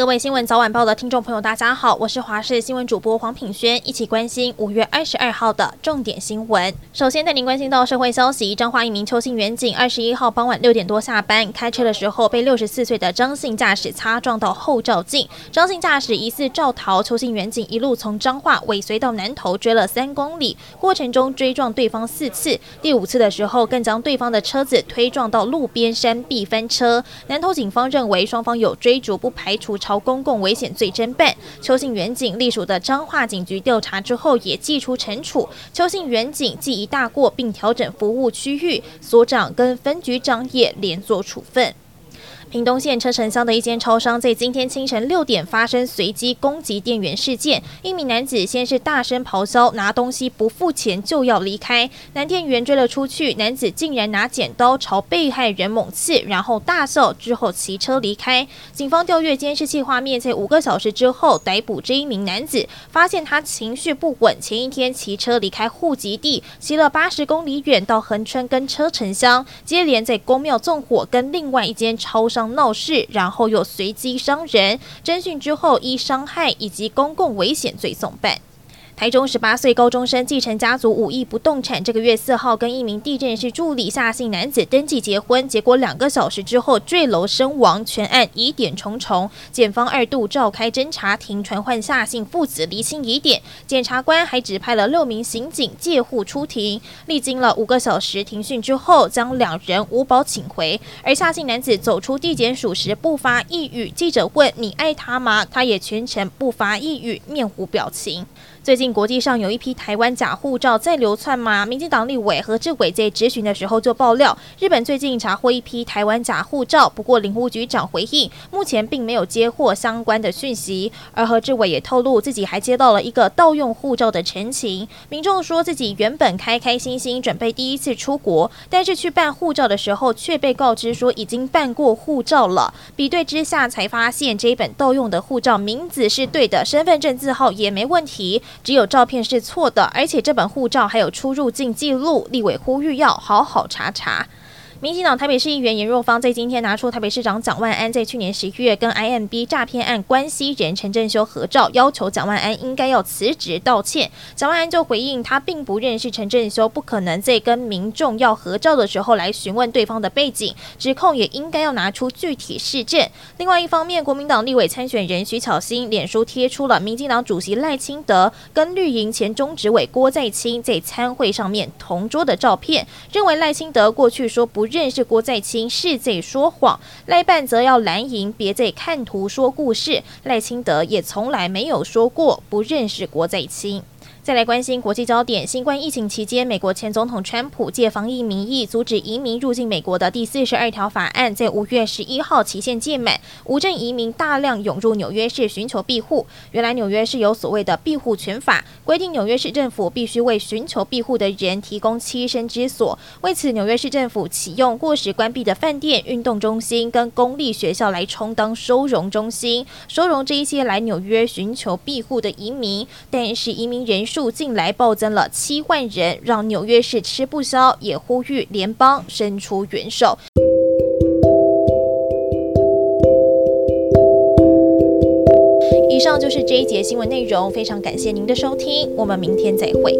各位新闻早晚报的听众朋友，大家好，我是华视新闻主播黄品轩，一起关心五月二十二号的重点新闻。首先带您关心到社会消息，彰化一名邱姓员警二十一号傍晚六点多下班，开车的时候被六十四岁的张姓驾驶擦撞到后照镜，张姓驾驶疑似肇逃，邱姓员警一路从彰化尾随到南投，追了三公里，过程中追撞对方四次，第五次的时候更将对方的车子推撞到路边山壁翻车。南投警方认为双方有追逐，不排除朝公共危险罪侦办，邱姓员警隶属的彰化警局调查之后也祭出惩处，邱姓员警记一大过，并调整服务区域，所长跟分局长也连坐处分。屏东县车城乡的一间超商在今天清晨六点发生随机攻击店员事件。一名男子先是大声咆哮，拿东西不付钱就要离开，男店员追了出去，男子竟然拿剪刀朝被害人猛刺，然后大笑之后骑车离开。警方调阅监视器画面，在五个小时之后逮捕这一名男子，发现他情绪不稳，前一天骑车离开户籍地，骑了八十公里远到横川跟车城乡，接连在公庙纵火，跟另外一间超商。闹事，然后又随机伤人。侦讯之后，依伤害以及公共危险罪送办。台中十八岁高中生继承家族五亿不动产，这个月四号跟一名地震士助理夏姓男子登记结婚，结果两个小时之后坠楼身亡，全案疑点重重。检方二度召开侦查庭，传唤夏姓父子厘清疑点。检察官还指派了六名刑警借护出庭，历经了五个小时庭讯之后，将两人无保请回。而夏姓男子走出地检署时不发一语，记者问：“你爱他吗？”他也全程不发一语，面无表情。最近国际上有一批台湾假护照在流窜吗？民进党立委何志伟在质询的时候就爆料，日本最近查获一批台湾假护照，不过领务局长回应，目前并没有接获相关的讯息。而何志伟也透露，自己还接到了一个盗用护照的陈情，民众说自己原本开开心心准备第一次出国，但是去办护照的时候却被告知说已经办过护照了。比对之下才发现，这一本盗用的护照名字是对的，身份证字号也没问题。只有照片是错的，而且这本护照还有出入境记录。立委呼吁要好好查查。民进党台北市议员严若芳在今天拿出台北市长蒋万安在去年十一月跟 IMB 诈骗案关系人陈振修合照，要求蒋万安应该要辞职道歉。蒋万安就回应，他并不认识陈振修，不可能在跟民众要合照的时候来询问对方的背景，指控也应该要拿出具体事证。另外一方面，国民党立委参选人徐巧芯脸书贴出了民进党主席赖清德跟绿营前中执委郭在清在参会上面同桌的照片，认为赖清德过去说不。认识郭在清是在说谎，赖半则要蓝营别再看图说故事。赖清德也从来没有说过不认识郭在清。再来关心国际焦点，新冠疫情期间，美国前总统川普借防疫名义阻止移民入境美国的第四十二条法案，在五月十一号期限届满，无证移民大量涌入纽约市寻求庇护。原来纽约市有所谓的庇护权法，规定纽约市政府必须为寻求庇护的人提供栖身之所。为此，纽约市政府启用过时关闭的饭店、运动中心跟公立学校来充当收容中心，收容这一些来纽约寻求庇护的移民。但是移民人数。近来暴增了七万人，让纽约市吃不消，也呼吁联邦伸出援手。以上就是这一节新闻内容，非常感谢您的收听，我们明天再会。